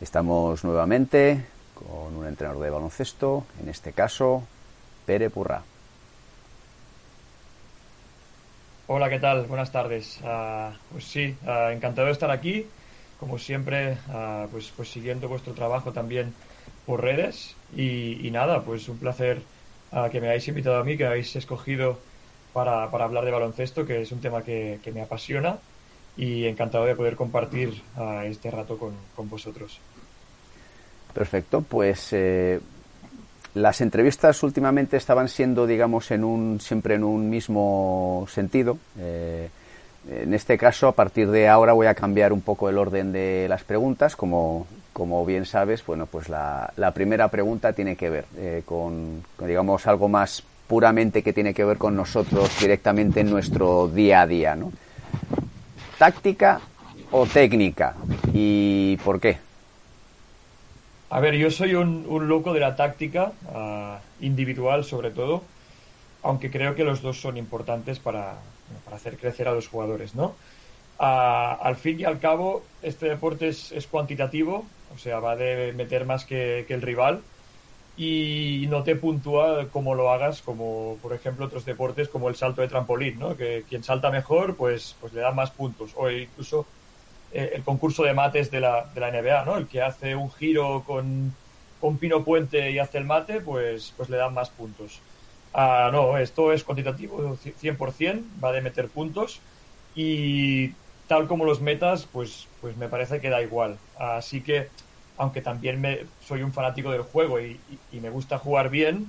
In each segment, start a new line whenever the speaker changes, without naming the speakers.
Estamos nuevamente con un entrenador de baloncesto, en este caso, Pere Purra.
Hola, ¿qué tal? Buenas tardes. Uh, pues sí, uh, encantado de estar aquí, como siempre, uh, pues, pues siguiendo vuestro trabajo también por redes. Y, nada, pues un placer que me hayáis invitado a mí, que me habéis escogido para, hablar de baloncesto, que es un tema que, me apasiona y encantado de poder compartir este rato con vosotros.
Perfecto, pues eh, las entrevistas últimamente estaban siendo, digamos, en un siempre en un mismo sentido. Eh, en este caso, a partir de ahora voy a cambiar un poco el orden de las preguntas. Como, como bien sabes, bueno, pues la, la primera pregunta tiene que ver eh, con, con, digamos, algo más puramente que tiene que ver con nosotros directamente en nuestro día a día, ¿no? ¿Táctica o técnica? ¿Y por qué?
A ver, yo soy un, un loco de la táctica, uh, individual sobre todo, aunque creo que los dos son importantes para, para hacer crecer a los jugadores, ¿no? Uh, al fin y al cabo, este deporte es, es, cuantitativo, o sea, va de meter más que, que, el rival y no te puntúa como lo hagas, como por ejemplo otros deportes como el salto de trampolín, ¿no? Que quien salta mejor, pues, pues le da más puntos, o incluso eh, el concurso de mates de la, de la NBA, ¿no? El que hace un giro con, con Pino Puente y hace el mate, pues, pues le dan más puntos. Ah, no, esto es cuantitativo, 100%, va de meter puntos y tal como los metas, pues, pues me parece que da igual. Así que, aunque también me, soy un fanático del juego y, y, me gusta jugar bien,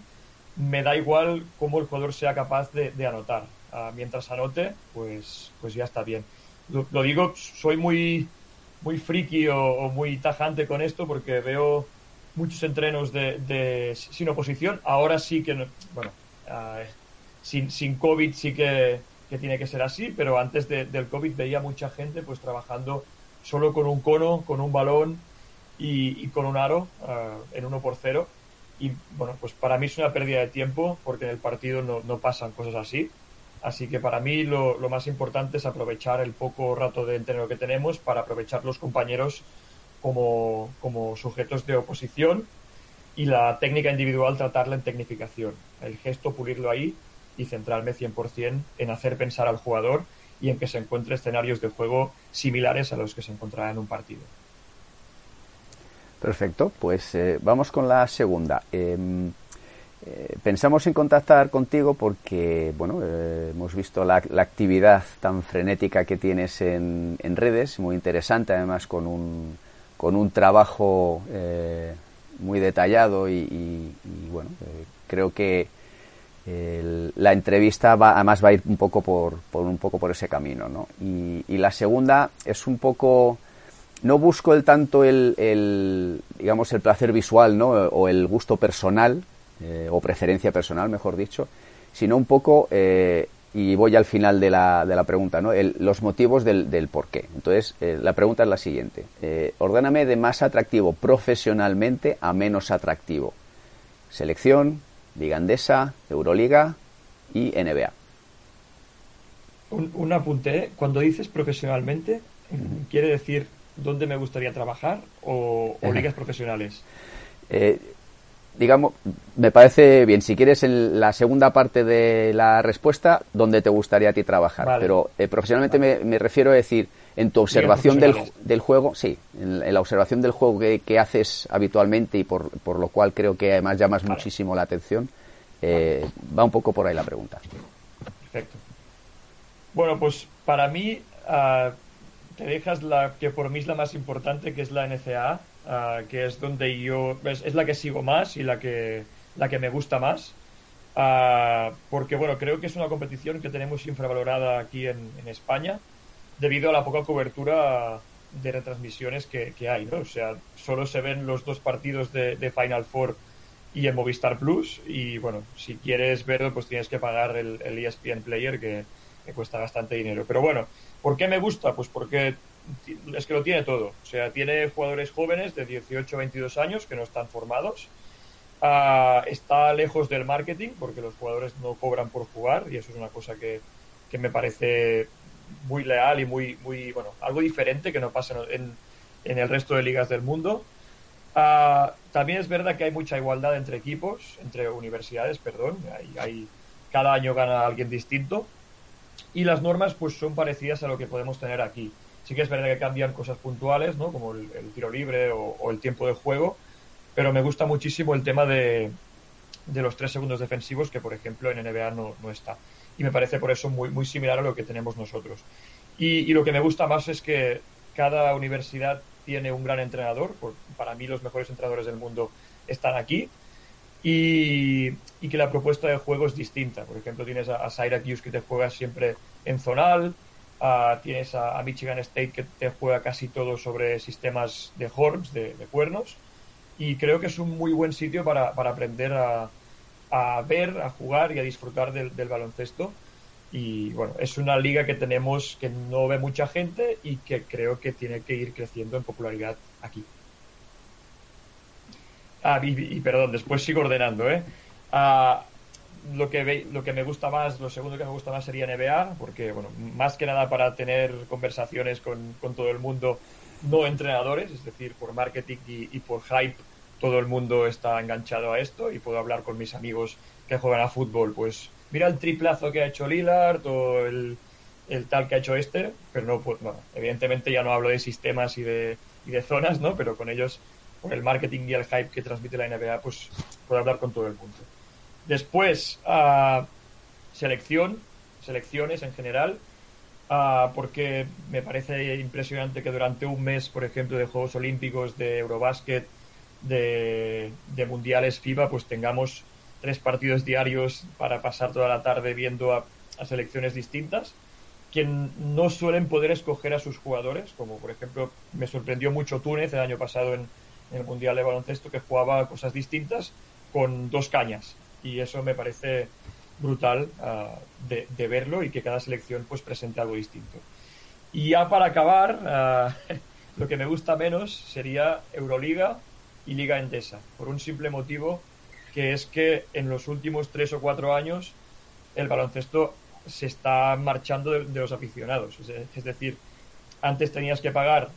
me da igual cómo el jugador sea capaz de, de anotar. Ah, mientras anote, pues, pues ya está bien lo, lo digo, soy muy, muy friki o, muy tajante con esto porque veo muchos entrenos de, de sin oposición. Ahora sí que, bueno, uh, sin, sin COVID sí que, que, tiene que ser así, pero antes de, del COVID veía mucha gente pues trabajando solo con un cono, con un balón y, y con un aro uh, en uno por cero. Y bueno, pues para mí es una pérdida de tiempo porque en el partido no, no pasan cosas así. Así que para mí lo, más importante es aprovechar el poco rato de entreno que tenemos para aprovechar los compañeros como, como sujetos de oposición y la técnica individual tratarla en tecnificación. El gesto pulirlo ahí y centrarme 100% en hacer pensar al jugador y en que se encuentre escenarios de juego similares a los que se encontrará en un partido.
Perfecto, pues eh, vamos con la segunda. Eh, eh, pensamos en contactar contigo porque, bueno, eh, hemos visto la, la, actividad tan frenética que tienes en, en, redes, muy interesante, además con un, con un trabajo eh, muy detallado y, y, bueno, eh, creo que la entrevista va, además va a ir un poco por, por un poco por ese camino, ¿no? Y, y, la segunda es un poco no busco el tanto el, el digamos el placer visual, ¿no? O el gusto personal eh, o preferencia personal, mejor dicho, sino un poco, eh, y voy al final de la, de la pregunta, ¿no? El, los motivos del, del, por qué. Entonces, eh, la pregunta es la siguiente. Ordéname de más atractivo profesionalmente a menos atractivo. Selección, Liga Andesa, Euroliga y NBA.
Un, un apunte, cuando dices profesionalmente, uh -huh. ¿quiere decir dónde me gustaría trabajar o, o ligas profesionales?
Eh, digamos, me parece bien. Si quieres en la segunda parte de la respuesta, ¿dónde te gustaría a ti trabajar? Vale. Pero eh, profesionalmente vale. me, me, refiero a decir, en tu observación del, del, juego, sí, en, en, la observación del juego que, que, haces habitualmente y por, por, lo cual creo que además llamas vale. muchísimo la atención, eh, va un poco por ahí la pregunta.
Perfecto. Bueno, pues para mí, uh, te dejas la que por mí es la más importante, que es la NCAA uh, que es donde yo es, la que sigo más y la que la que me gusta más uh, porque bueno creo que es una competición que tenemos infravalorada aquí en, España debido a la poca cobertura de retransmisiones que, que hay ¿no? o sea solo se ven los dos partidos de, de, Final Four y en Movistar Plus y bueno si quieres verlo pues tienes que pagar el, ESPN Player que, que cuesta bastante dinero pero bueno ¿por qué me gusta? pues porque es que lo tiene todo. O sea, tiene jugadores jóvenes de 18 22 años que no están formados. Uh, está lejos del marketing porque los jugadores no cobran por jugar y eso es una cosa que, que me parece muy leal y muy, muy, bueno, algo diferente que no pasa en, en el resto de ligas del mundo. Ah, también es verdad que hay mucha igualdad entre equipos, entre universidades, perdón. Hay, cada año gana alguien distinto. Y las normas pues son parecidas a lo que podemos tener aquí. Sí que es verdad que cambian cosas puntuales, ¿no? Como el, tiro libre o, el tiempo de juego. Pero me gusta muchísimo el tema de, de los tres segundos defensivos, que por ejemplo en NBA no, está. Y me parece por eso muy, muy similar a lo que tenemos nosotros. Y, lo que me gusta más es que cada universidad tiene un gran entrenador. para mí los mejores entrenadores del mundo están aquí. Y, que la propuesta de juego es distinta. Por ejemplo, tienes a, Syracuse que te juega siempre en zonal, tienes a, Michigan State que te juega casi todo sobre sistemas de horns, de, cuernos, y creo que es un muy buen sitio para, aprender a, ver, a jugar y a disfrutar del baloncesto y bueno, es una liga que tenemos que no ve mucha gente y que creo que tiene que ir creciendo en popularidad aquí. Ah, y, perdón, después sigo ordenando, ¿eh? Ah, lo que ve, lo que me gusta más, lo segundo que me gusta más sería NBA, porque bueno, más que nada para tener conversaciones con, con todo el mundo, no entrenadores, es decir, por marketing y, por hype, todo el mundo está enganchado a esto y puedo hablar con mis amigos que juegan a fútbol, pues mira el triplazo que ha hecho Lillard o el, tal que ha hecho este, pero no, pues, evidentemente ya no hablo de sistemas y de, y de zonas, ¿no? Pero con ellos, por el marketing y el hype que transmite la NBA, pues puedo hablar con todo el mundo. Después, uh, selección, selecciones en general, uh, porque me parece impresionante que durante un mes, por ejemplo, de Juegos Olímpicos, de Eurobásquet, de, Mundiales FIBA, pues tengamos tres partidos diarios para pasar toda la tarde viendo a, selecciones distintas, que no suelen poder escoger a sus jugadores, como por ejemplo me sorprendió mucho Túnez el año pasado en, el Mundial de Baloncesto, que jugaba cosas distintas con dos cañas. Y eso me parece brutal ah, de, verlo y que cada selección pues presente algo distinto. Y ya para acabar, ah, lo que me gusta menos sería Euroliga y Liga Endesa, por un simple motivo que es que en los últimos tres o cuatro años el baloncesto se está marchando de, los aficionados. Es, decir, antes tenías que pagar,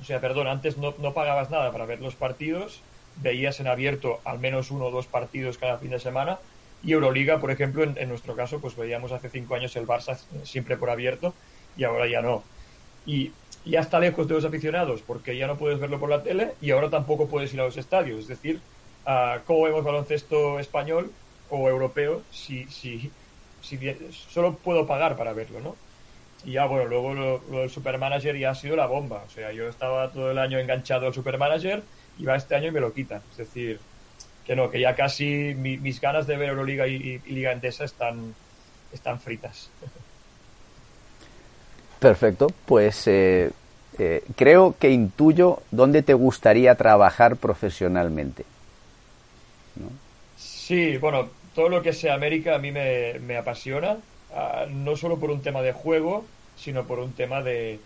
o sea, perdón, antes no, no, pagabas nada para ver los partidos, veías en abierto al menos uno o dos partidos cada fin de semana. Y Euroliga, por ejemplo, en, nuestro caso, pues veíamos hace cinco años el Barça siempre por abierto y ahora ya no. Y ya está lejos de los aficionados porque ya no puedes verlo por la tele y ahora tampoco puedes ir a los estadios. Es decir, cómo vemos baloncesto español o europeo si, si, si solo puedo pagar para verlo, ¿no? Y ya, bueno, luego lo, del Supermanager ya ha sido la bomba. O sea, yo estaba todo el año enganchado al Supermanager y va este año y me lo quitan. Es decir, que no, que ya casi mis ganas de ver Euroliga y, y, Liga Endesa están, están fritas.
Perfecto, pues eh, eh, creo que intuyo dónde te gustaría trabajar profesionalmente.
Sí, bueno, todo lo que sea América a mí me, apasiona, ah, no solo por un tema de juego, sino por un tema de,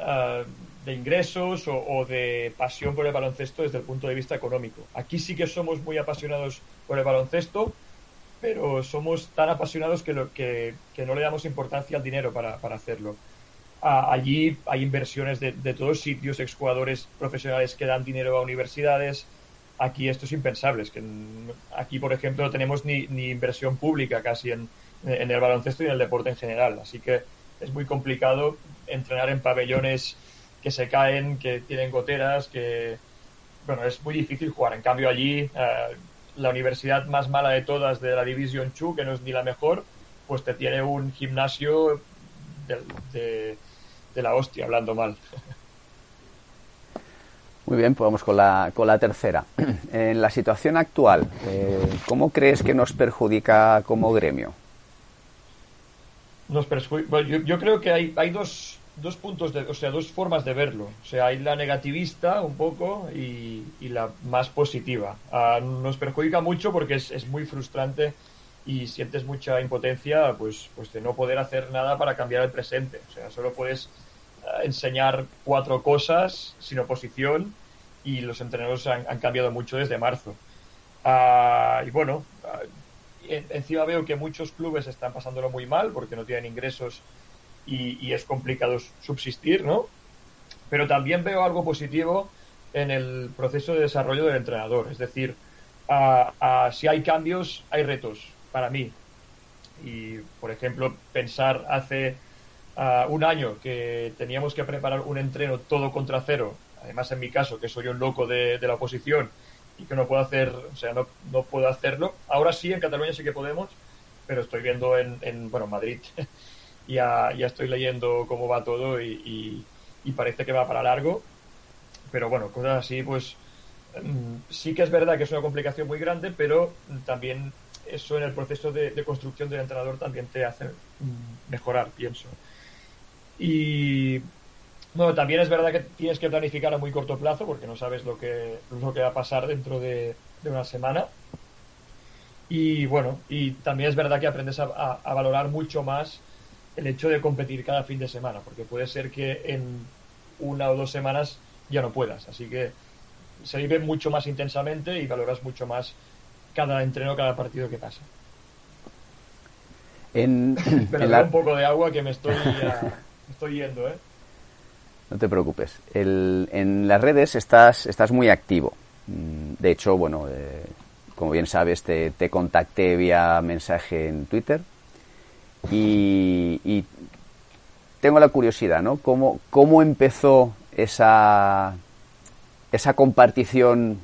ah, de ingresos o, de pasión por el baloncesto desde el punto de vista económico. Aquí sí que somos muy apasionados por el baloncesto, pero somos tan apasionados que, lo, que, no le damos importancia al dinero para, hacerlo. Allí hay inversiones de, de todos sitios, exjugadores profesionales que dan dinero a universidades, Aquí esto es impensable. Que aquí, por ejemplo, no tenemos ni, inversión pública casi en, el baloncesto y en el deporte en general. Así que es muy complicado entrenar en pabellones que se caen, que tienen goteras, que... Bueno, es muy difícil jugar. En cambio, allí, eh, la universidad más mala de todas de la Division 2, que no es ni la mejor, pues te tiene un gimnasio de, de la hostia, hablando mal.
Muy bien, pues vamos con la, con la tercera. En la situación actual, eh, ¿cómo crees que nos perjudica como gremio?
Nos yo, creo que hay, hay dos, dos, puntos, de, o sea, dos formas de verlo. O sea, hay la negativista un poco y, la más positiva. Ah, nos perjudica mucho porque es, es, muy frustrante y sientes mucha impotencia pues, pues de no poder hacer nada para cambiar el presente. O sea, solo puedes enseñar cuatro cosas sin oposición y los entrenadores han, cambiado mucho desde marzo. Ah, y bueno, ah, encima veo que muchos clubes están pasándolo muy mal porque no tienen ingresos y, es complicado subsistir, ¿no? Pero también veo algo positivo en el proceso de desarrollo del entrenador. Es decir, si hay cambios, hay retos para mí. Y, por ejemplo, pensar hace un año que teníamos que preparar un entreno todo contra cero, además en mi caso, que soy un loco de, la oposición y que no puedo hacer, o sea, no, no, puedo hacerlo. Ahora sí, en Cataluña sí que podemos, pero estoy viendo en, en bueno, Madrid. ya, ya estoy leyendo cómo va todo y, y, parece que va para largo. Pero bueno, cosas así, pues mm, sí que es verdad que es una complicación muy grande, pero también eso en el proceso de, de construcción del entrenador también te hace mm, mejorar, pienso. Y bueno, también es verdad que tienes que planificar a muy corto plazo porque no sabes lo que, lo que va a pasar dentro de, una semana. Y bueno, y también es verdad que aprendes a, valorar mucho más el hecho de competir cada fin de semana, porque puede ser que en una o dos semanas ya no puedas. Así que se vive mucho más intensamente y valoras mucho más cada entreno, cada partido que pasa.
En,
Pero un poco de agua que me estoy estoy yendo, ¿eh?
No te preocupes. en las redes estás, estás muy activo. Mm, de hecho, bueno, eh, como bien sabes, te, contacté vía mensaje en Twitter y, tengo la curiosidad, ¿no? ¿Cómo, cómo empezó esa, esa compartición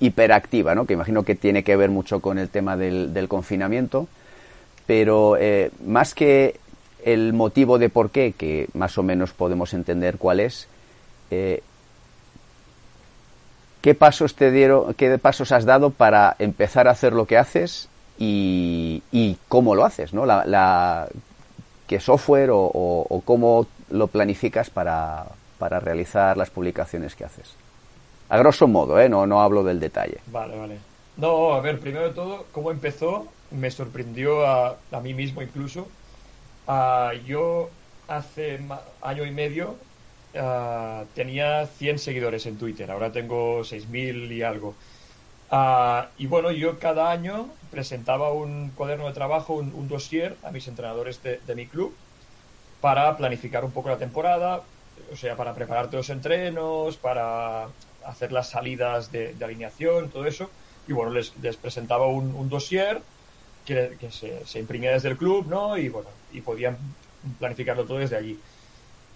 hiperactiva, ¿no? Que imagino que tiene que ver mucho con el tema del, confinamiento, pero eh, más que el motivo de por qué, que más o menos podemos entender cuál es, eh, ¿qué pasos te dieron, qué pasos has dado para empezar a hacer lo que haces y, cómo lo haces, ¿no? La, ¿Qué software o, cómo lo planificas para, para, realizar las publicaciones que haces? A grosso modo, ¿eh? No, no hablo del detalle.
Vale, vale. No, a ver, primero de todo, cómo empezó, me sorprendió a, a mí mismo incluso, Ah, yo hace año y medio ah, tenía 100 seguidores en Twitter, ahora tengo 6.000 y algo. Ah, y bueno, yo cada año presentaba un cuaderno de trabajo, un, dossier a mis entrenadores de, mi club para planificar un poco la temporada, o sea, para prepararte los entrenos, para hacer las salidas de, alineación, todo eso. Y bueno, les, presentaba un, dossier que, se, se, imprimía desde el club, ¿no? Y bueno, y podían planificarlo todo desde allí.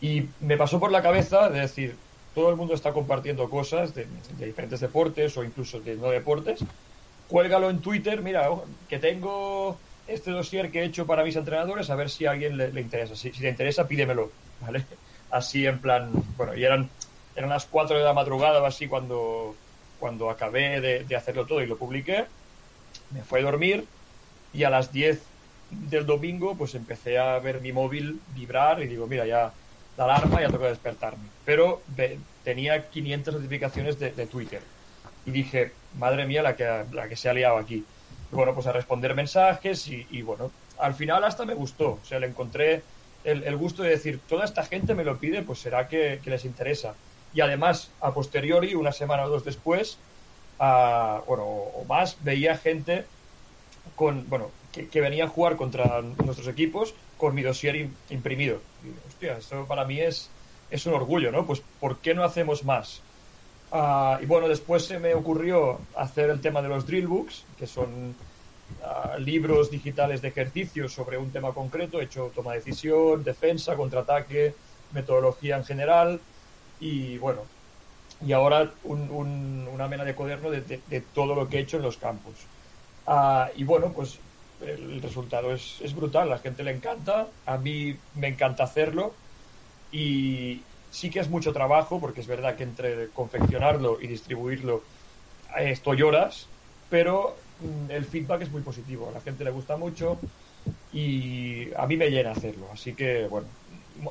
Y me pasó por la cabeza de decir, todo el mundo está compartiendo cosas de, diferentes deportes o incluso de no deportes, cuélgalo en Twitter, mira, que tengo este dossier que he hecho para mis entrenadores, a ver si a alguien le, interesa. Si, si, te interesa, pídemelo, ¿vale? Así en plan, bueno, y eran, eran las 4 de la madrugada o así cuando, cuando acabé de, de hacerlo todo y lo publiqué, me fui a dormir y a las 10 del domingo, pues empecé a ver mi móvil vibrar y digo, mira, ya la alarma, ya toca despertarme. Pero tenía 500 notificaciones de, Twitter. Y dije, madre mía, la que, la que se ha liado aquí. bueno, pues a responder mensajes y, bueno, al final hasta me gustó. O sea, le encontré el, gusto de decir, toda esta gente me lo pide, pues será que, les interesa. Y además, a posteriori, una semana o dos después, bueno, o más, veía gente con, bueno, que, venía a jugar contra nuestros equipos con mi dossier imprimido. Y, hostia, esto para mí es, es un orgullo, ¿no? Pues ¿por qué no hacemos más? Ah, y bueno, después se me ocurrió hacer el tema de los drill books, que son ah, libros digitales de ejercicios sobre un tema concreto, hecho toma de decisión, defensa, contraataque, metodología en general y bueno, y ahora una mena de cuaderno de, todo lo que he hecho en los campos. Ah, y bueno, pues el resultado es, es brutal, a la gente le encanta, a mí me encanta hacerlo y sí que es mucho trabajo porque es verdad que entre confeccionarlo y distribuirlo eh, estoy horas, pero mm, el feedback es muy positivo, a la gente le gusta mucho y a mí me llena hacerlo, así que bueno,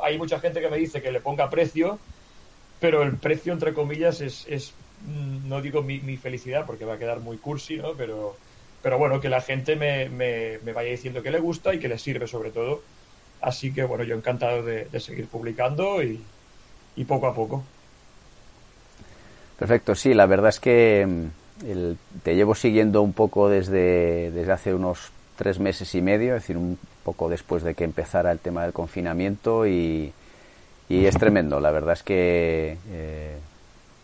hay mucha gente que me dice que le ponga precio, pero el precio entre comillas es, es mm, no digo mi, mi felicidad porque va a quedar muy cursi, ¿no? Pero pero bueno, que la gente me, me, vaya diciendo que le gusta y que le sirve sobre todo. Así que bueno, yo encantado de, seguir publicando y, poco a poco.
Perfecto, sí, la verdad es que mm, te llevo siguiendo un poco desde, desde hace unos tres meses y medio, es decir, un poco después de que empezara el tema del confinamiento y, y es tremendo. La verdad es que eh,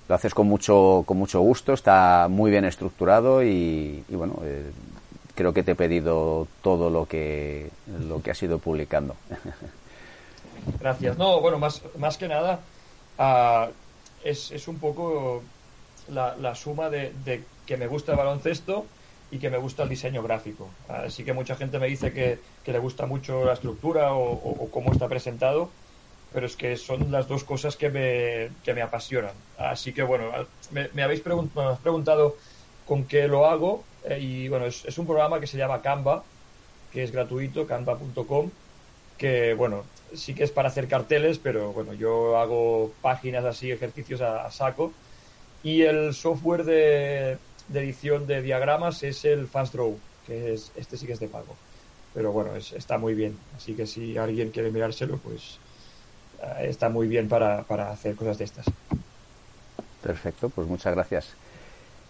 lo haces con mucho, con mucho gusto, está muy bien estructurado y, bueno, eh, creo que te he pedido todo lo que, lo que has ido publicando.
Gracias. No, bueno, más, más que nada ah, es, es, un poco la, la suma de, que me gusta el baloncesto y que me gusta el diseño gráfico. Así que mucha gente me dice que, que le gusta mucho la estructura o, cómo está presentado, pero es que son las dos cosas que me, que me apasionan. Así que bueno, me, me habéis pregunt me preguntado con qué lo hago eh, y bueno, es, un programa que se llama Canva, que es gratuito, canva.com, que bueno, sí que es para hacer carteles, pero bueno, yo hago páginas así, ejercicios a, a saco. Y el software de, edición de diagramas es el FastDraw, que es, este sí que es de pago. Pero bueno, es, está muy bien. Así que si alguien quiere mirárselo, pues está muy bien para, para, hacer cosas de estas.
Perfecto, pues muchas gracias.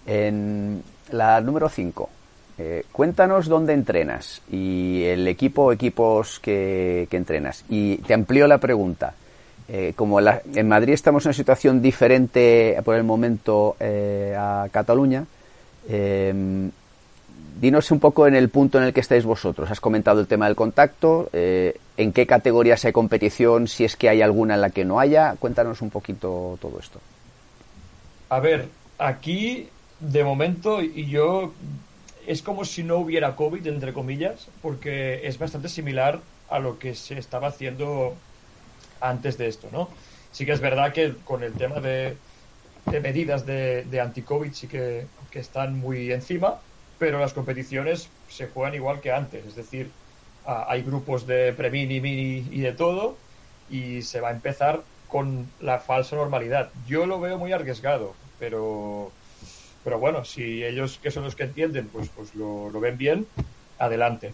En la número 5, eh, cuéntanos dónde entrenas y el equipo o equipos que, que, entrenas. Y te amplío la pregunta. Eh, como en Madrid estamos en una situación diferente por el momento eh, a Cataluña, eh, dinos un poco en el punto en el que estáis vosotros. Has comentado el tema del contacto, en qué categorías hay competición, si es que hay alguna en la que no haya. Cuéntanos un poquito todo esto.
A ver, aquí de momento y yo es como si no hubiera COVID, entre comillas, porque es bastante similar a lo que se estaba haciendo antes de esto, ¿no? Sí que es verdad que con el tema de, de medidas de, de anti-COVID sí que, que, están muy encima, pero las competiciones se juegan igual que antes, es decir, hay grupos de pre-mini, mini y de todo, y se va a empezar con la falsa normalidad. Yo lo veo muy arriesgado, pero pero bueno, si ellos que son los que entienden, pues, pues lo, lo ven bien, adelante.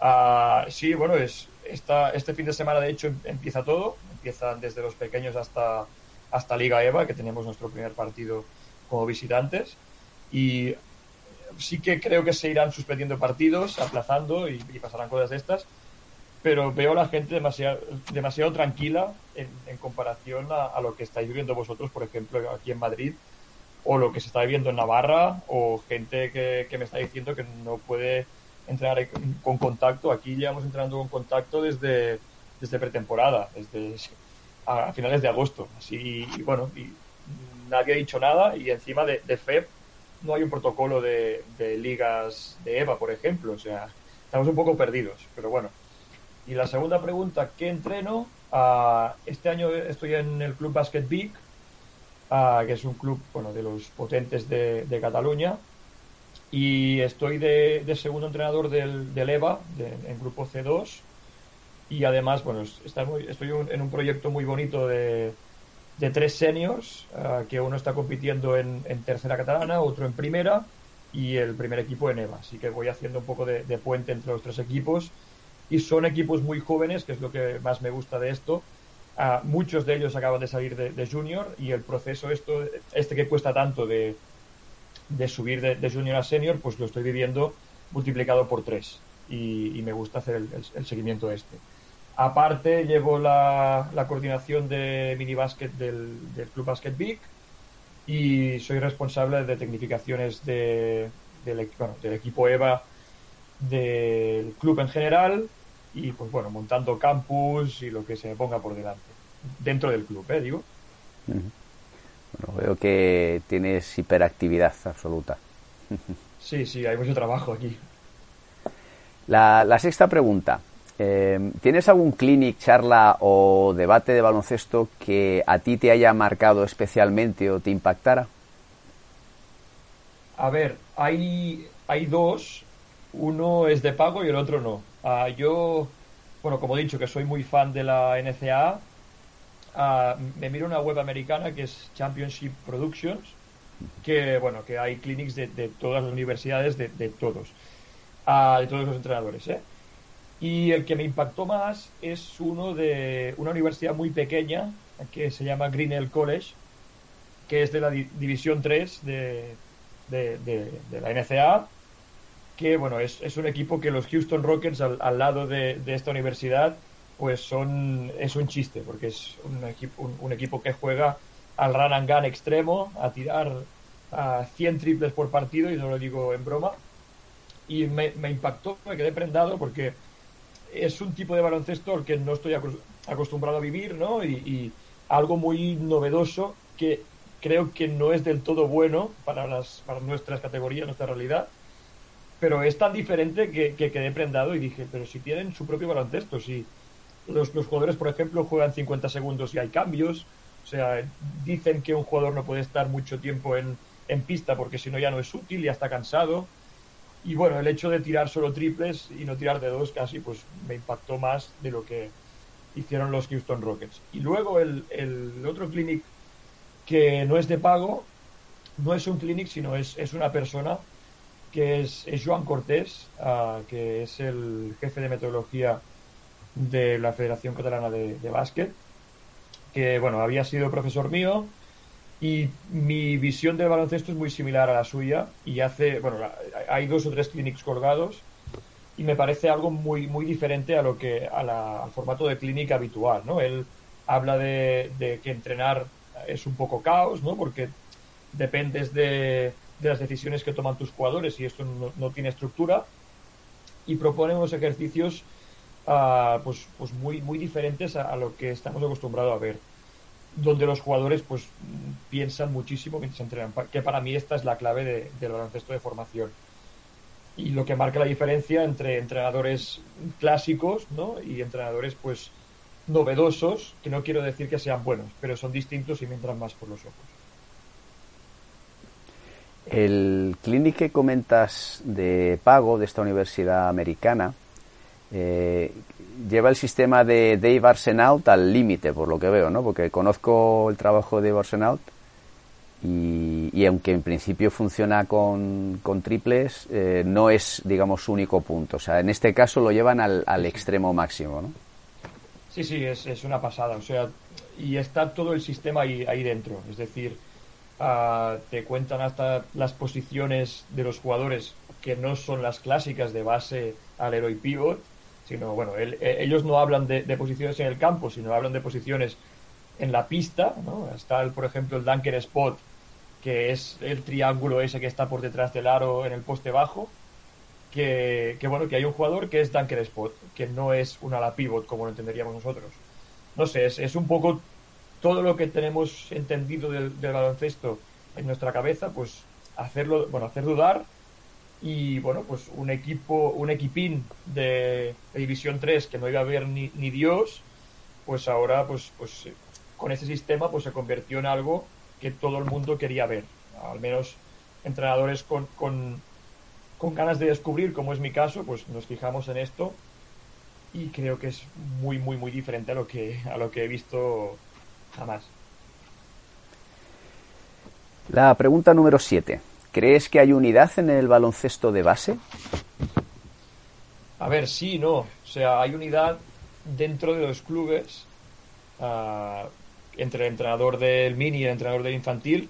Uh, sí, bueno, es esta, este fin de semana de hecho empieza todo, empiezan desde los pequeños hasta, hasta Liga EVA, que tenemos nuestro primer partido como visitantes, y sí que creo que se irán suspendiendo partidos, aplazando y, pasarán cosas de estas, pero veo a la gente demasiado, tranquila en, comparación a, lo que estáis viviendo vosotros, por ejemplo, aquí en Madrid, o lo que se está viviendo en Navarra, o gente que, me está diciendo que no puede entrenar con contacto. Aquí llevamos entrenando con contacto desde, pretemporada, desde a, finales de agosto. Así, y bueno, nadie ha dicho nada y encima de, de no hay un protocolo de, ligas de EVA, por ejemplo. O sea, estamos un poco perdidos, pero bueno. Y la segunda pregunta, ¿qué entreno? Uh, este año estoy en el Club Basket Big, uh, que es un club bueno, de los potentes de, Cataluña. Y estoy de, segundo entrenador del, EVA, de, en grupo C2. Y además, bueno, estoy en un proyecto muy bonito de, de tres seniors, uh, que uno está compitiendo en, en, tercera catalana, otro en primera y el primer equipo en EVA. Así que voy haciendo un poco de, de, puente entre los tres equipos. Y son equipos muy jóvenes, que es lo que más me gusta de esto, Uh, muchos de ellos acaban de salir de, de, junior y el proceso esto, este que cuesta tanto de, de subir de, de, junior a senior, pues lo estoy viviendo multiplicado por tres y, me gusta hacer el, el, el, seguimiento este. Aparte llevo la, la coordinación de minibásquet del, del Club Basket Big y soy responsable de tecnificaciones de, del, bueno, del equipo EVA del club en general y pues bueno, montando campus y lo que se me ponga por delante, dentro del club, ¿eh? Digo.
Bueno, veo que tienes hiperactividad absoluta.
Sí, sí, hay mucho trabajo aquí.
La, la sexta pregunta. Eh, ¿Tienes algún clinic, charla o debate de baloncesto que a ti te haya marcado especialmente o te impactara?
A ver, hay, hay dos. Uno es de pago y el otro no. Uh, yo, bueno, como he dicho, que soy muy fan de la NCAA, uh, me miro una web americana que es Championship Productions, que, bueno, que hay clinics de, todas las universidades, de, de todos, uh, de todos los entrenadores, ¿eh? Y el que me impactó más es uno de una universidad muy pequeña que se llama Grinnell College, que es de la di División 3 de, de, de, la NCAA que bueno, es, es, un equipo que los Houston Rockets al, al lado de, esta universidad pues son es un chiste porque es un equipo un, equipo que juega al run and gun extremo, a tirar a 100 triples por partido, y no lo digo en broma. Y me impactó, me quedé prendado porque es un tipo de baloncesto al que no estoy acostumbrado a vivir, ¿no? Y, algo muy novedoso que creo que no es del todo bueno para, las, para nuestras categorías, nuestra realidad, pero es tan diferente que, que, quedé prendado y dije, pero si tienen su propio baloncesto, si los, los jugadores, por ejemplo, juegan 50 segundos y hay cambios, o sea, dicen que un jugador no puede estar mucho tiempo en, en pista porque si no ya no es útil, ya está cansado. Y bueno, el hecho de tirar solo triples y no tirar de dos casi, pues me impactó más de lo que hicieron los Houston Rockets. Y luego el, el otro clinic que no es de pago, no es un clinic, sino es, es una persona que es, Joan Cortés, uh, que es el jefe de metodología de la Federación Catalana de, de Básquet, que bueno, había sido profesor mío, y mi visión del baloncesto es muy similar a la suya y hace, bueno, hay dos o tres clinics colgados y me parece algo muy muy diferente a lo que a la, al formato de clínica habitual, ¿no? Él habla de, que entrenar es un poco caos, ¿no? Porque dependes de, las decisiones que toman tus jugadores y esto no, tiene estructura y propone unos ejercicios uh, pues, pues muy muy diferentes a lo que estamos acostumbrados a ver donde los jugadores pues piensan muchísimo mientras entrenan, que para mí esta es la clave de, del baloncesto de formación. Y lo que marca la diferencia entre entrenadores clásicos ¿no? y entrenadores pues novedosos, que no quiero decir que sean buenos, pero son distintos y me entran más por los ojos.
El clinic que comentas de pago de esta universidad americana, eh, lleva el sistema de Dave Arsenault al límite, por lo que veo, ¿no? Porque conozco el trabajo de Dave Arsenault y, y, aunque en principio funciona con, con triples, eh, no es, digamos, su único punto. O sea, en este caso lo llevan al, al extremo máximo, ¿no?
Sí, sí, es, es, una pasada. O sea, y está todo el sistema ahí, ahí dentro. Es decir, uh, te cuentan hasta las posiciones de los jugadores que no son las clásicas de base, alero y pivot sino bueno, eh, ellos no hablan de, posiciones en el campo, sino hablan de posiciones en la pista, ¿no? Está, el, por ejemplo, el dunker spot, que es el triángulo ese que está por detrás del aro en el poste bajo, que, que bueno, que hay un jugador que es dunker spot, que no es un ala pivot como lo entenderíamos nosotros. No sé, es, es un poco todo lo que tenemos entendido del, del baloncesto en nuestra cabeza, pues hacerlo, bueno, hacer dudar y bueno, pues un equipo, un equipín de, División 3 que no iba a ver ni, ni Dios, pues ahora pues, pues con ese sistema pues se convirtió en algo que todo el mundo quería ver. Al menos entrenadores con, con, con ganas de descubrir, como es mi caso, pues nos fijamos en esto y creo que es muy, muy, muy diferente a lo que, a lo que he visto jamás.
La pregunta número 7. ¿Crees que hay unidad en el baloncesto de base?
A ver, sí, no. O sea, hay unidad dentro de los clubes uh, entre el entrenador del mini y el entrenador del infantil,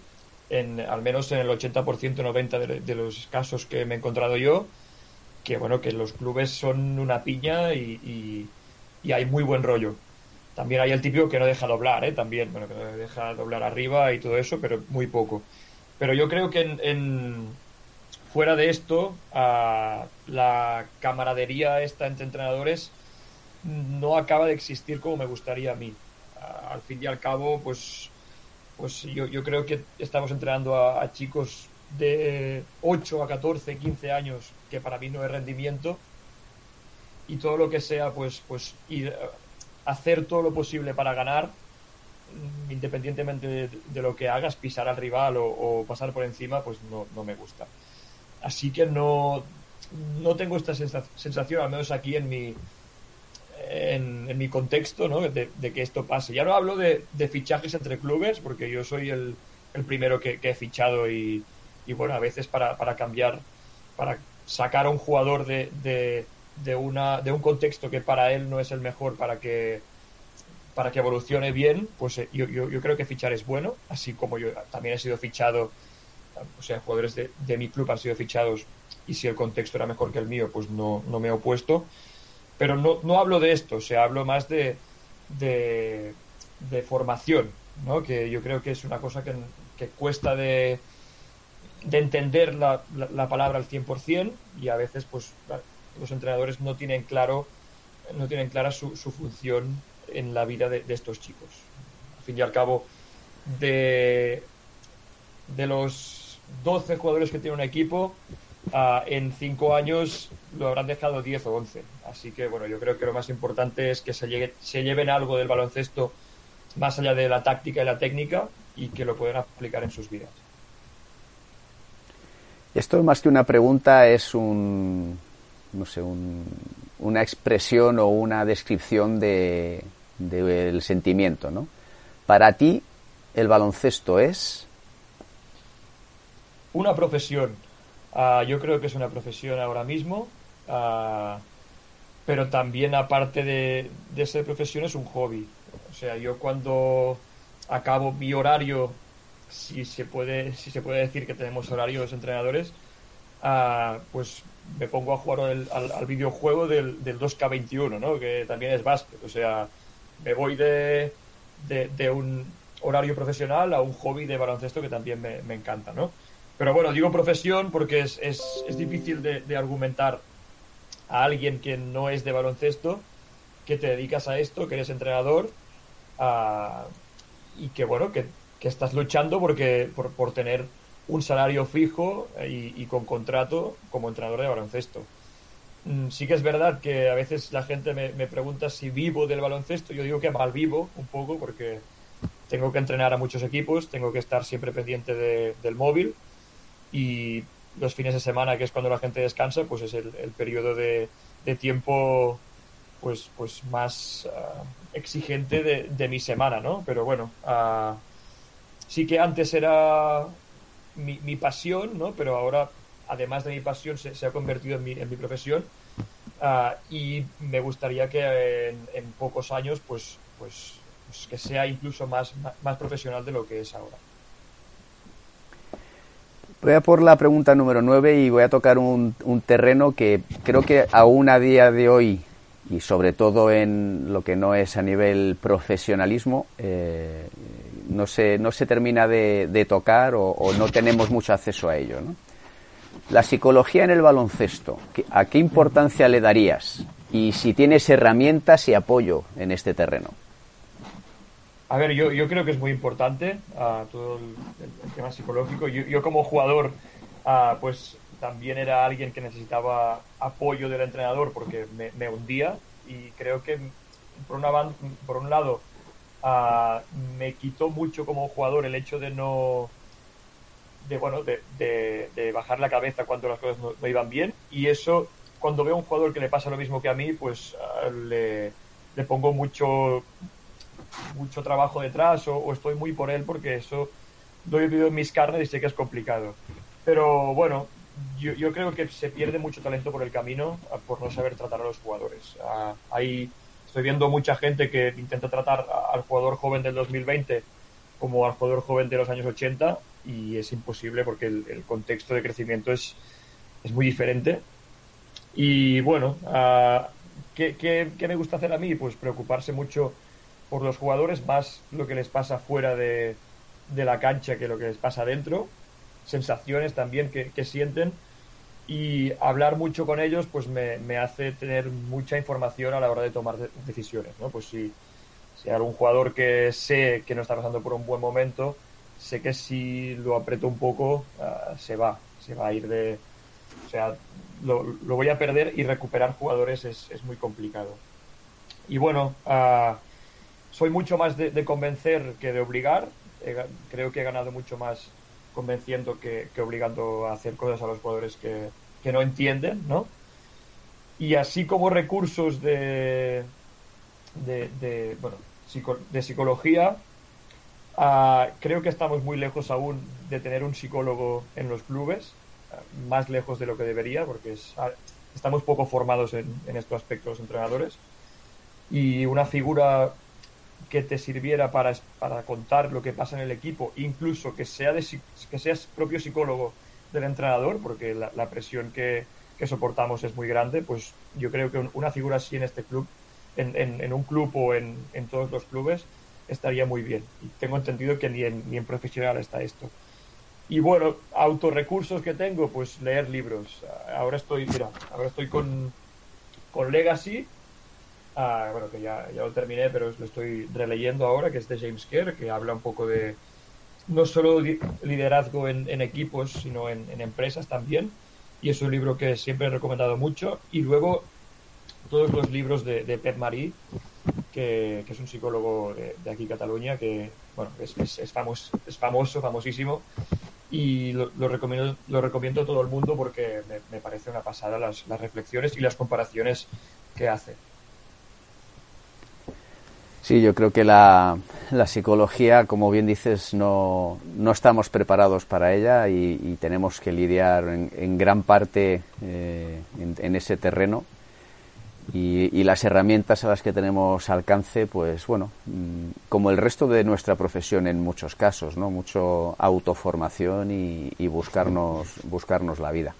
en, al menos en el 80%, 90% de, de, los casos que me he encontrado yo, que bueno, que los clubes son una piña y, y, hay muy buen rollo. También hay el típico que no deja doblar, ¿eh? También, bueno, que no deja doblar arriba y todo eso, pero muy poco. Pero yo creo que en, en fuera de esto, uh, la camaradería esta entre entrenadores no acaba de existir como me gustaría a mí. Al fin y al cabo, pues, pues yo, yo creo que estamos entrenando a, chicos de 8 a 14, 15 años, que para mí no es rendimiento, y todo lo que sea, pues, pues ir, hacer todo lo posible para ganar independientemente de, lo que hagas, pisar al rival o, pasar por encima, pues no, no, me gusta. Así que no, no tengo esta sensación, al menos aquí en mi, en, mi contexto, ¿no? de, que esto pase. Ya no hablo de, fichajes entre clubes, porque yo soy el, el primero que, he fichado y, y, bueno, a veces para, para cambiar, para sacar a un jugador de, de, una, de un contexto que para él no es el mejor para que para que evolucione bien, pues eh, yo, yo, creo que fichar es bueno, así como yo también he sido fichado, o sea, jugadores de, de, mi club han sido fichados y si el contexto era mejor que el mío, pues no, me he opuesto. Pero no, no hablo de esto, o sea, hablo más de, formación. ¿no? que yo creo que es una cosa que, cuesta de, de entender la, la, palabra al 100% y a veces pues los entrenadores no tienen claro no tienen clara su función en la vida de, estos chicos. Al fin y al cabo, de, de los 12 jugadores que tiene un equipo, ah, en 5 años lo habrán dejado 10 o 11. Así que, bueno, yo creo que lo más importante es que se, se lleven algo del baloncesto más allá de la táctica y la técnica y que lo puedan aplicar en sus vidas.
Esto más que una pregunta es un, no sé, una expresión o una descripción de, del sentimiento, ¿no? Para ti, el baloncesto es
una profesión. Ah, yo creo que es una profesión ahora mismo, ah, pero también aparte de, de, ser profesión es un hobby. O sea, yo cuando acabo mi horario, si se puede, si se puede decir que tenemos horarios entrenadores, uh, pues me pongo a jugar al, videojuego del, del 2K21, ¿no? Que también es básquet. O sea, me voy de, de, un horario profesional a un hobby de baloncesto que también me, me encanta, ¿no? Pero bueno, digo profesión porque es, es, es difícil de, argumentar a alguien que no es de baloncesto, que te dedicas a esto, que eres entrenador y que bueno, que, que, estás luchando porque, por, por tener un salario fijo y, y, con contrato como entrenador de baloncesto. Mm, sí que es verdad que a veces la gente me, pregunta si vivo del baloncesto. Yo digo que mal vivo un poco porque tengo que entrenar a muchos equipos, tengo que estar siempre pendiente del móvil y los fines de semana, que es cuando la gente descansa, pues es el, periodo de, tiempo pues, pues más ah, exigente de, mi semana, ¿no? Pero bueno, uh, sí que antes era mi, mi pasión, ¿no? Pero ahora además de mi pasión, se, ha convertido en mi, en mi profesión. Ah, y me gustaría que en, pocos años, pues, pues, pues, que sea incluso más, más profesional de lo que es ahora.
Voy a por la pregunta número 9 y voy a tocar un, un, terreno que creo que aún a día de hoy, y sobre todo en lo que no es a nivel profesionalismo, eh, no, se, no se termina de, de tocar o, o, no tenemos mucho acceso a ello. ¿no? La psicología en el baloncesto, ¿a qué importancia le darías? Y si tienes herramientas y apoyo en este terreno.
A ver, yo, yo creo que es muy importante uh, todo el, tema psicológico. Yo, yo como jugador, uh, pues también era alguien que necesitaba apoyo del entrenador porque me, me hundía y creo que por, una, por un lado uh, me quitó mucho como jugador el hecho de no de bueno de, de, bajar la cabeza cuando las cosas no, iban bien. Y eso cuando veo a un jugador que le pasa lo mismo que a mí pues ah, le, le pongo mucho mucho trabajo detrás o, estoy muy por él porque eso lo he vivido en mis carnes y sé que es complicado. Pero bueno yo, yo, creo que se pierde mucho talento por el camino ah, por no saber tratar a los jugadores. Uh, ahí estoy viendo mucha gente que intenta tratar al jugador joven del 2020 como al jugador joven de los años 80 y es imposible porque el, contexto de crecimiento es, es, muy diferente. Y bueno, uh, ¿qué, qué, me gusta hacer a mí? Pues preocuparse mucho por los jugadores, más lo que les pasa fuera de, de la cancha que lo que les pasa dentro, sensaciones también que, que sienten y hablar mucho con ellos pues me, me, hace tener mucha información a la hora de tomar decisiones, ¿no? Pues si, si hay algún jugador que sé que no está pasando por un buen momento, sé que si lo aprieto un poco, uh, se va, se va a ir de... O sea, lo, lo voy a perder y recuperar jugadores es, es muy complicado. Y bueno, uh, soy mucho más de, de, convencer que de obligar. Creo que he ganado mucho más convenciendo que, que, obligando a hacer cosas a los jugadores que, que no entienden, ¿no? Y así como recursos de, de, de bueno, de psicología, Uh, creo que estamos muy lejos aún de tener un psicólogo en los clubes, uh, más lejos de lo que debería, porque uh, estamos poco formados en, en, estos aspectos los entrenadores. Y una figura que te sirviera para, para contar lo que pasa en el equipo, incluso que, sea de, que seas propio psicólogo del entrenador, porque la, presión que, soportamos es muy grande, pues yo creo que una figura así en este club, en, un club o en todos los clubes, estaría muy bien. Tengo entendido que ni en, ni en profesional está esto. Y bueno, autorrecursos que tengo, pues leer libros. Ahora estoy, mira, ahora estoy con, con Legacy, ah, bueno, que ya, ya lo terminé, pero lo estoy releyendo ahora, que es de James Kerr, que habla un poco de no solo liderazgo en, equipos, sino en, empresas también. Y es un libro que siempre he recomendado mucho. Y luego todos los libros de, de Pep Marie, que, es un psicólogo de, aquí, Cataluña, que bueno, es, es, famoso, es famoso, famosísimo. Y lo, recomiendo, lo recomiendo a todo el mundo porque me, me parece una pasada las, las reflexiones y las comparaciones que hace.
Sí, yo creo que la, la, psicología, como bien dices, no, no estamos preparados para ella y, tenemos que lidiar en, en gran parte eh, en, ese terreno. Y, y, las herramientas a las que tenemos alcance, pues bueno, mm, como el resto de nuestra profesión en muchos casos, ¿no? Mucho autoformación y, buscarnos, buscarnos la vida.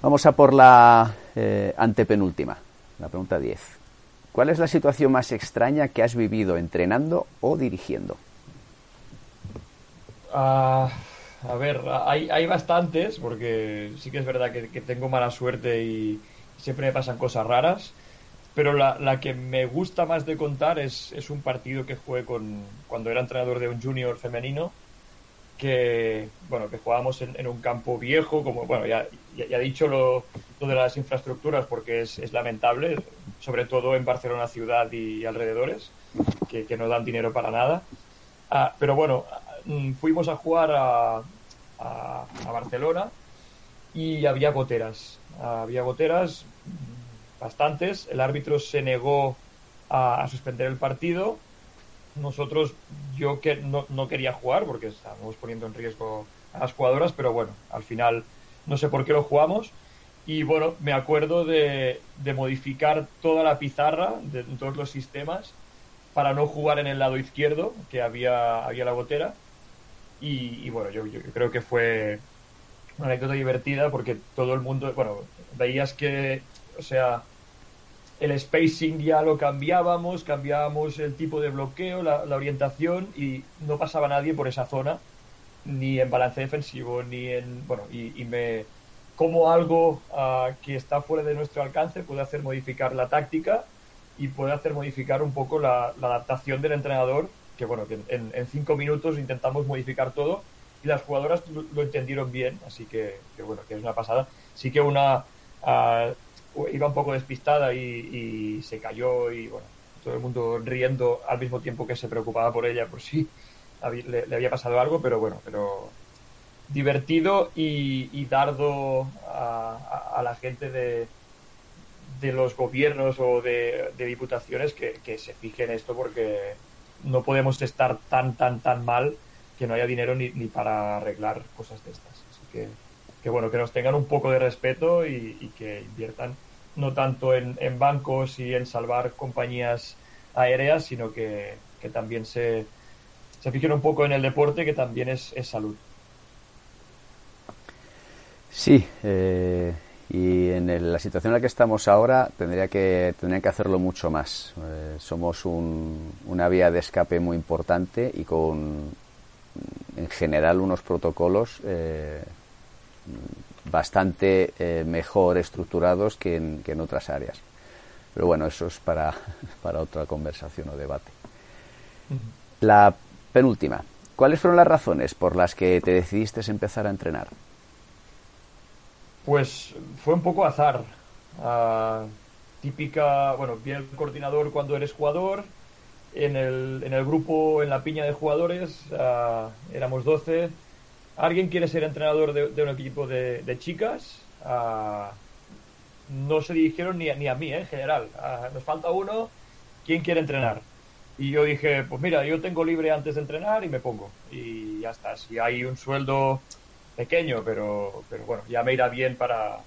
Vamos a por la eh, antepenúltima, la pregunta 10. ¿Cuál es la situación más extraña que has vivido entrenando o dirigiendo?
Uh, a ver, hay, hay, bastantes, porque sí que es verdad que, tengo mala suerte y siempre me pasan cosas raras, pero la, la que me gusta más de contar es, es, un partido que jugué con, cuando era entrenador de un junior femenino, que bueno que jugábamos en, en un campo viejo como bueno ya, ya, he dicho lo, lo, de las infraestructuras porque es, es, lamentable sobre todo en Barcelona ciudad y alrededores que, que no dan dinero para nada. Ah, pero bueno mm, fuimos a jugar a, a Barcelona y había goteras había goteras bastantes el árbitro se negó a, suspender el partido nosotros, yo que no, no, quería jugar porque estábamos poniendo en riesgo a las jugadoras, pero bueno, al final no sé por qué lo jugamos. Y bueno, me acuerdo de, de modificar toda la pizarra de, de todos los sistemas para no jugar en el lado izquierdo, que había, había la botera. Y, y bueno, yo, yo, creo que fue una anécdota divertida porque todo el mundo, bueno, veías que, o sea, el spacing ya lo cambiábamos, cambiábamos el tipo de bloqueo, la, orientación y no pasaba nadie por esa zona, ni en balance defensivo, ni en... Bueno, y, y me... Como algo uh, que está fuera de nuestro alcance puede hacer modificar la táctica y puede hacer modificar un poco la, adaptación del entrenador, que bueno, que en, cinco minutos intentamos modificar todo y las jugadoras lo, lo entendieron bien, así que, que, bueno, que es una pasada. Sí que una... Uh, iba un poco despistada y, y, se cayó y bueno, todo el mundo riendo al mismo tiempo que se preocupaba por ella por si le, le había pasado algo, pero bueno, pero divertido y, y dardo a, a, a, la gente de, de los gobiernos o de, de diputaciones que, que, se fijen esto porque no podemos estar tan, tan, tan mal que no haya dinero ni, ni para arreglar cosas de estas. Así que, que bueno, que nos tengan un poco de respeto y, que inviertan no tanto en, en, bancos y en salvar compañías aéreas, sino que, que también se, se, fijen un poco en el deporte, que también es, es salud.
Sí, eh, y en la situación en la que estamos ahora tendría que, tendría que hacerlo mucho más. Eh, somos un, una vía de escape muy importante y con, en general, unos protocolos eh, bastante eh, mejor estructurados que en, que en, otras áreas. Pero bueno, eso es para, para otra conversación o debate. Uh -huh. La penúltima. ¿Cuáles fueron las razones por las que te decidiste empezar a entrenar?
Pues fue un poco azar. Uh, típica, bueno, vi el coordinador cuando eres jugador. En el, en el grupo, en la piña de jugadores, uh, éramos 12 alguien quiere ser entrenador de, de un equipo de, de chicas, uh, no se dirigieron ni a, ni a mí, ¿eh? en general. Uh, nos falta uno, ¿quién quiere entrenar? Y yo dije, pues mira, yo tengo libre antes de entrenar y me pongo. Y ya está. Si hay un sueldo pequeño, pero, pero bueno, ya me irá bien para,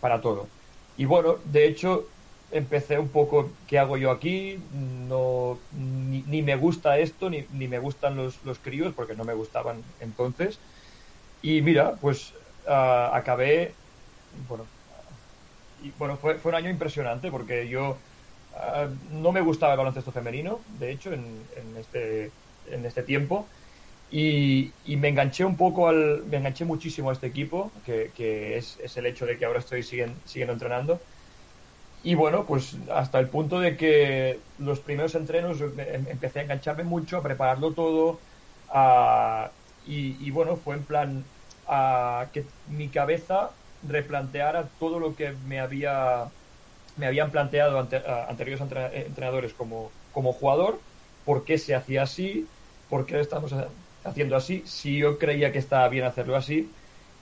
para todo. Y bueno, de hecho, empecé un poco qué hago yo aquí, no ni, ni me gusta esto, ni, ni me gustan los, los, críos, porque no me gustaban entonces. Y mira, pues uh, acabé, bueno, y, bueno fue, fue, un año impresionante porque yo ah, no me gustaba el baloncesto femenino, de hecho, en, este, en este tiempo. Y, me enganché un poco al, me enganché muchísimo a este equipo, que, es, el hecho de que ahora estoy siguen, siguiendo entrenando. Y bueno, pues hasta el punto de que los primeros entrenos em, empecé a engancharme mucho, a prepararlo todo, y, bueno, fue en plan a que mi cabeza replanteara todo lo que me había me habían planteado anteriores entrenadores como, como jugador, por qué se hacía así, por qué estamos haciendo así, si yo creía que estaba bien hacerlo así,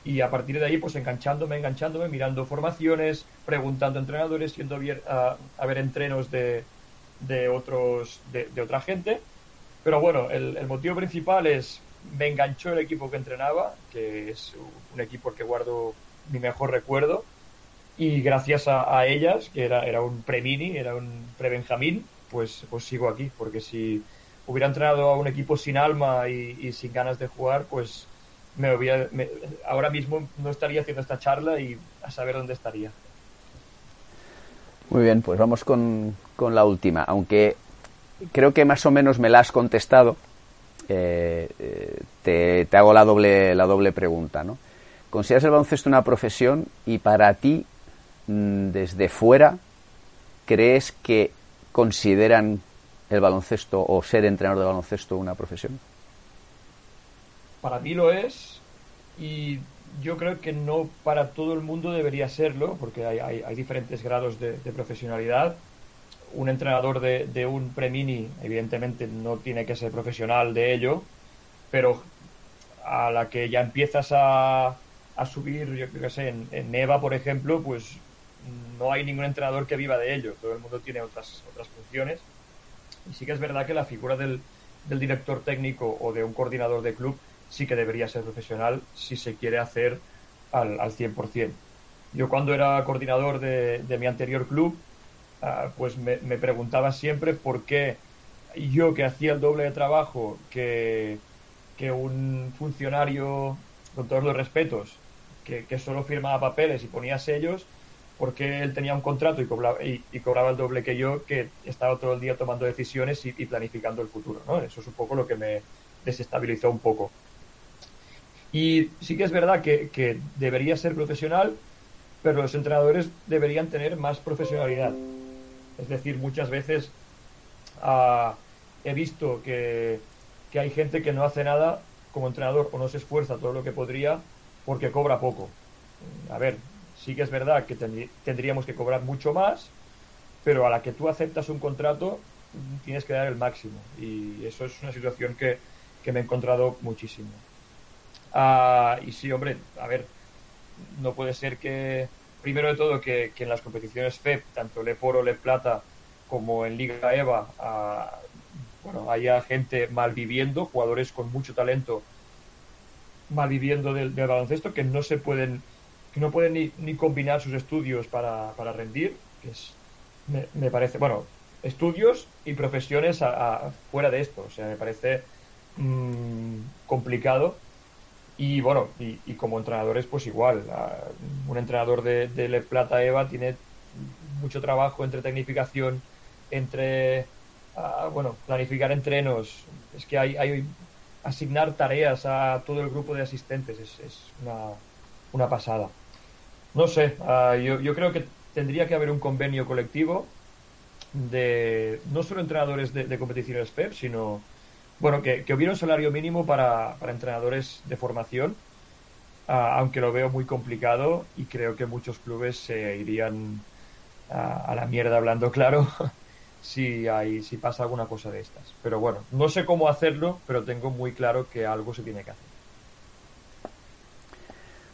y a partir de ahí, pues enganchándome, enganchándome, mirando formaciones, preguntando a entrenadores, yendo a, a, ver entrenos de, de otros, de, otra gente. Pero bueno, el, motivo principal es, me enganchó el equipo que entrenaba, que es un equipo que guardo mi mejor recuerdo, y gracias a, ellas, que era, era un pre-mini, era un pre-benjamín, pues, pues sigo aquí, porque si hubiera entrenado a un equipo sin alma y, sin ganas de jugar, pues me, hubiera, ahora mismo no estaría haciendo esta charla y a saber dónde estaría.
Muy bien, pues vamos con, con la última, aunque creo que más o menos me la has contestado. Eh, eh, te, te, hago la doble, la doble pregunta, ¿no? ¿Consideras el baloncesto una profesión y para ti, mm, desde fuera, crees que consideran el baloncesto o ser entrenador de baloncesto una profesión?
Para mí lo es y yo creo que no para todo el mundo debería serlo porque hay, diferentes grados de, profesionalidad. Un entrenador de, un premini evidentemente no tiene que ser profesional de ello, pero a la que ya empiezas a, subir, yo creo que sé, en, en Neva, por ejemplo, pues no hay ningún entrenador que viva de ello. Todo el mundo tiene otras, otras funciones y sí que es verdad que la figura del, director técnico o de un coordinador de club sí que debería ser profesional si se quiere hacer al, al 100%. Yo cuando era coordinador de, mi anterior club, ah, pues me, preguntaba siempre por qué yo que hacía el doble de trabajo que, que un funcionario, con todos los respetos, que, solo firmaba papeles y ponía sellos, porque él tenía un contrato y cobraba, y, cobraba el doble que yo, que estaba todo el día tomando decisiones y, planificando el futuro. ¿no? Eso es un poco lo que me desestabilizó un poco. Y sí que es verdad que, debería ser profesional, pero los entrenadores deberían tener más profesionalidad. Es decir, muchas veces ah, he visto que, que hay gente que no hace nada como entrenador o no se esfuerza todo lo que podría porque cobra poco. A ver, Sí que es verdad que tendríamos que cobrar mucho más, pero a la que tú aceptas un contrato tienes que dar el máximo. Y eso es una situación que, me he encontrado muchísimo. Ah, y sí, hombre, a ver, no puede ser que, primero de todo, que, en las competiciones FEP, tanto Le Poro, Le Plata, como en Liga EVA, ah, bueno, haya gente mal viviendo, jugadores con mucho talento mal viviendo del baloncesto, que no se pueden que no pueden ni, ni combinar sus estudios para, para rendir, que es, me, parece, bueno, estudios y profesiones fuera de esto, o sea, me parece mm, complicado. Y bueno, y, y, como entrenadores, pues igual. un entrenador de, de Le Plata Eva tiene mucho trabajo entre tecnificación, entre, bueno, planificar entrenos. Es que hay, hay asignar tareas a todo el grupo de asistentes. Es, es una, una pasada. No sé, ah, yo, yo, creo que tendría que haber un convenio colectivo de no solo entrenadores de, competiciones FEP, sino bueno, que, hubiera un salario mínimo para, para entrenadores de formación, ah, aunque lo veo muy complicado y creo que muchos clubes se irían a, la mierda hablando claro si, hay, si pasa alguna cosa de estas. Pero bueno, no sé cómo hacerlo, pero tengo muy claro que algo se tiene que hacer.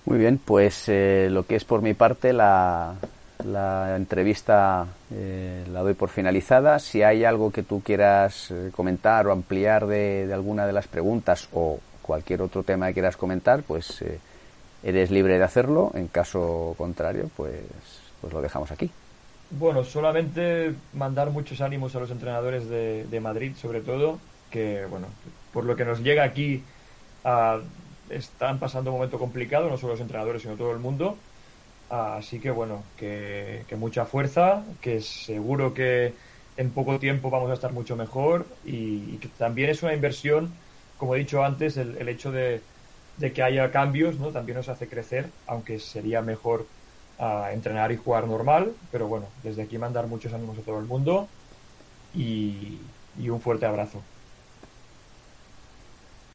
Muy bien, pues eh, lo que es por mi parte la, la entrevista eh, la doy por finalizada. Si hay algo que tú quieras eh, comentar o ampliar de, alguna de las preguntas o cualquier otro tema que quieras comentar, pues eres libre de hacerlo. En caso contrario, pues, pues lo dejamos aquí.
Bueno, solamente mandar muchos ánimos a los entrenadores de, de Madrid, sobre todo, que bueno, por lo que nos llega aquí a están pasando un momento complicado, no solo los entrenadores, sino todo el mundo. Así que bueno, que, mucha fuerza, que seguro que, en poco tiempo vamos a estar mucho mejor y, que también es una inversión, como he dicho antes, el, hecho de, que haya cambios, ¿no? También nos hace crecer, aunque sería mejor ah, entrenar y jugar normal, pero bueno, desde aquí mandar muchos ánimos a todo el mundo y un fuerte abrazo.